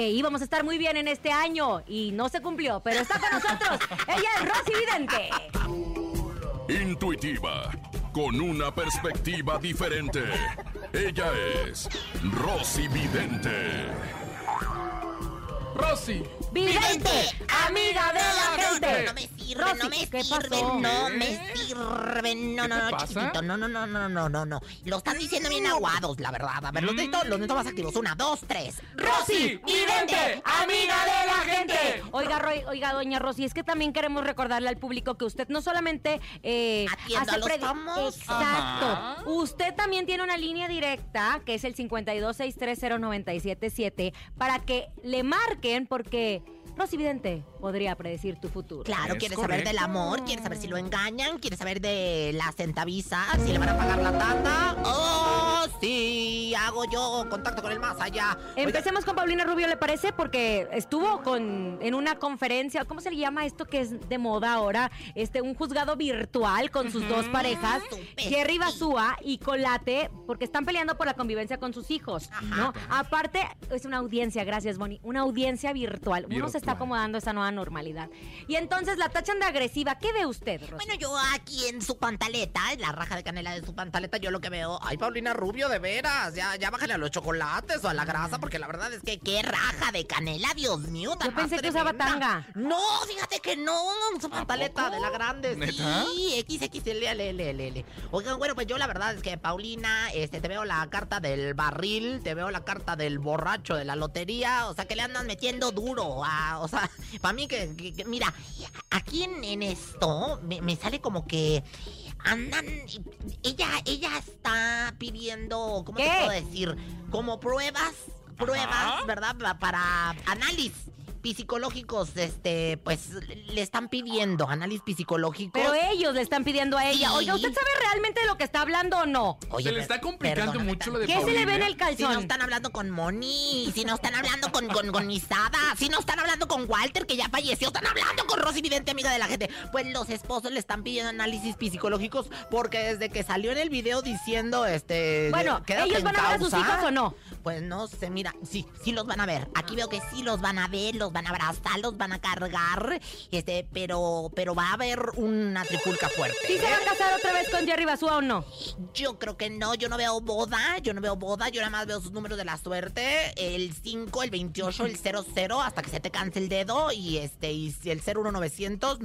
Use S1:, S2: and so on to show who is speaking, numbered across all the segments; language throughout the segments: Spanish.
S1: que íbamos a estar muy bien en este año y no se cumplió, pero está con nosotros. Ella es Rosy Vidente.
S2: Intuitiva, con una perspectiva diferente. Ella es Rosy Vidente.
S3: Rosy.
S1: Vidente, amiga de
S4: sirve,
S1: Rosy,
S4: no me
S1: ¿qué
S4: sirve,
S1: pasó?
S4: no me sirve, no,
S3: ¿Qué
S4: no, no, no, no, no, no, no, no, no, lo están diciendo bien aguados, la verdad, a ver, los necesito, los necesito más activos, una, dos, tres,
S3: Rosy, Vidente, amiga de la gente.
S1: Oiga, Roy- oiga, doña Rosy, es que también queremos recordarle al público que usted no solamente eh,
S4: a los famosos.
S1: Exacto.
S3: Ajá.
S1: Usted también tiene una línea directa que es el 52630977 para que le marquen porque Rosy Vidente podría predecir tu futuro.
S4: Claro,
S3: Es
S4: quieres saber del amor, quieres saber si lo engañan, quieres saber de la centavisa, si le van a pagar la tanda. Oh, sí, hago yo contacto con el más allá. Oiga,
S1: Empecemos con Paulina Rubio, ¿le parece? Porque estuvo con en una conferencia, ¿cómo se le llama esto que es de moda ahora? Este, un juzgado virtual con sus dos parejas, Jerry. Basúa y Colate, porque están peleando por la convivencia con sus hijos, ¿no? Aparte, es una audiencia, gracias, Bonnie, una audiencia virtual. Uno se está acomodando a esa nueva normalidad. Y entonces la tachan de agresiva. ¿Qué ve usted, Rosy?
S4: Bueno, yo aquí en su pantaleta, en la raja de canela de su pantaleta, yo lo que veo. Ay, Paulina Rubio, de veras. Ya, ya bájale a los chocolates o a la grasa, porque la verdad es que qué raja de canela, Dios mío. tan
S1: Yo pensé
S4: más
S1: que usaba tanga.
S4: No, fíjate que no. Su pantaleta de la grande.
S3: ¿Neta?
S4: Sí, XXL. Oigan, bueno, pues yo la verdad es que, Paulina, este, te veo la carta del barril, te veo la carta del borracho de la lotería. O sea, que le andan metiendo duro. a- o sea, para mí que, que- que- mira, aquí en, en esto me, me sale como que andan. Ella, ella está pidiendo, ¿cómo te
S1: ¿Qué?
S4: puedo decir? Como pruebas, pruebas,
S3: Ajá.
S4: ¿verdad? Pa- Para análisis psicológicos, este, pues le están pidiendo análisis psicológicos.
S1: Pero ellos le están pidiendo a ella.
S4: Sí.
S1: Oiga, ¿usted sabe realmente de lo que está hablando o no?
S4: Oye,
S3: Se le está complicando mucho lo de
S1: ¿Qué se le ve en el
S4: Si no
S1: calzón?
S4: están hablando con Moni, si no están hablando con, con, con Isada, si no están hablando con Walter, que ya falleció, están hablando con Rosy Vidente, amiga de la gente. Pues los esposos le están pidiendo análisis psicológicos porque desde que salió en el video diciendo, este...
S1: Bueno, ¿ellos van a ver a sus hijos o no?
S4: Pues no sé, mira, sí, sí los van a ver. Aquí veo que sí los van a ver, los van a abrazar, los van a cargar, este, pero, pero va a haber una trifulca fuerte.
S1: ¿Sí se va a
S4: ¿eh?
S1: casar otra vez con Jerry Basúa o no?
S4: Yo creo que no, yo no veo boda, yo no veo boda, yo nada más veo sus números de la suerte, el 5, el 28, el 00, hasta que se te canse el dedo, y este, y el 01900,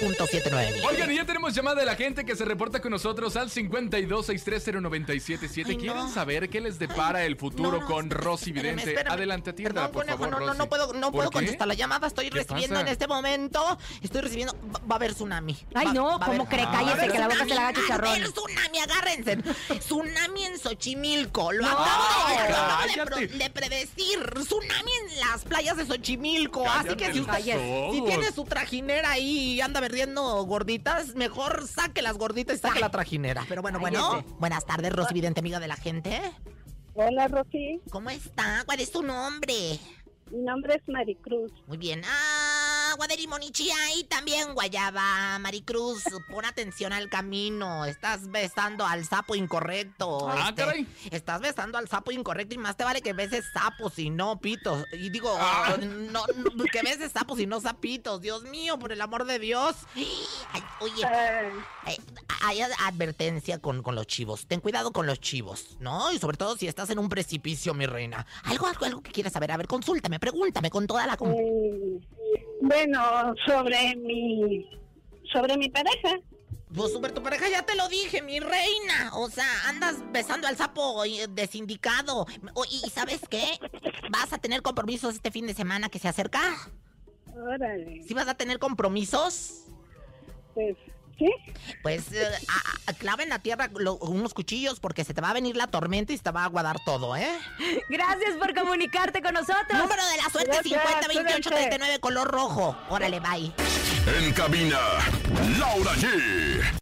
S4: 900.79.
S3: Oigan, y ya tenemos llamada de la gente que se reporta con nosotros al 52630977.
S4: Ay,
S3: ¿Quieren
S4: no.
S3: saber qué les depara el futuro
S4: No, no,
S3: con
S4: espérame,
S3: Rosy
S4: espérame,
S3: Vidente?
S4: espérame.
S3: Adelante, atienda,
S4: Perdón,
S3: por
S4: conejo,
S3: favor,
S4: no, no,
S3: Rosy.
S4: no puedo, no
S3: ¿Por
S4: puedo
S3: qué?
S4: contestar la llamada, estoy
S3: ¿Qué
S4: recibiendo
S3: pasa?
S4: en este momento, estoy recibiendo, va, va a haber tsunami.
S1: Ay,
S4: Va-
S1: no, ¿cómo cree? Cállese, que la boca se le haga
S4: tsunami,
S1: chicharrón.
S4: Va a haber tsunami, agárrense. Tsunami en Xochimilco, lo
S1: No.
S4: acabo, de, lo acabo de
S3: Cállate.
S4: pro- de predecir. Tsunami en las playas de Xochimilco. Así que si usted si tiene su trajinera ahí y anda perdiendo gorditas, mejor saque las gorditas y saque la trajinera. Pero bueno, bueno. Buenas tardes, Rosy Vidente, amiga de la gente.
S5: Hola, Rosy.
S4: ¿Cómo está? ¿Cuál es tu nombre?
S5: Mi nombre es Maricruz.
S4: Muy bien. Ah, Guadelimonichi ahí también, Guayaba. Maricruz, pon atención al camino. Estás besando al sapo incorrecto.
S3: Ah, caray.
S4: Estás besando al sapo incorrecto y más te vale que beses sapos y no pitos. Y digo,
S3: Ah.
S4: no, no, que beses sapos y no sapitos. Dios mío, por el amor de Dios. Ay, oye, eh, hay ad- advertencia con, con los chivos. Ten cuidado con los chivos, ¿no? Y sobre todo si estás en un precipicio, mi reina. Algo, algo, algo que quieras saber. A ver, consúltame, pregúntame con toda la... con-
S5: mm, bueno, sobre mi sobre mi pareja.
S4: Pues super tu pareja ya te lo dije, mi reina. O sea, andas besando al sapo eh, desindicado. O- y, y ¿sabes qué? Vas a tener compromisos este fin de semana que se acerca.
S5: Órale.
S4: ¿Sí vas a tener compromisos?
S5: Pues, ¿sí?
S4: Pues eh, a- a- clava en la tierra lo- unos cuchillos porque se te va a venir la tormenta y se te va a aguadar todo, ¿eh?
S1: Gracias por comunicarte con nosotros.
S4: Número de la suerte
S5: Gracias,
S4: 50 28
S5: cuídense.
S4: 39 color rojo. Órale, bye.
S2: En cabina, Laura G.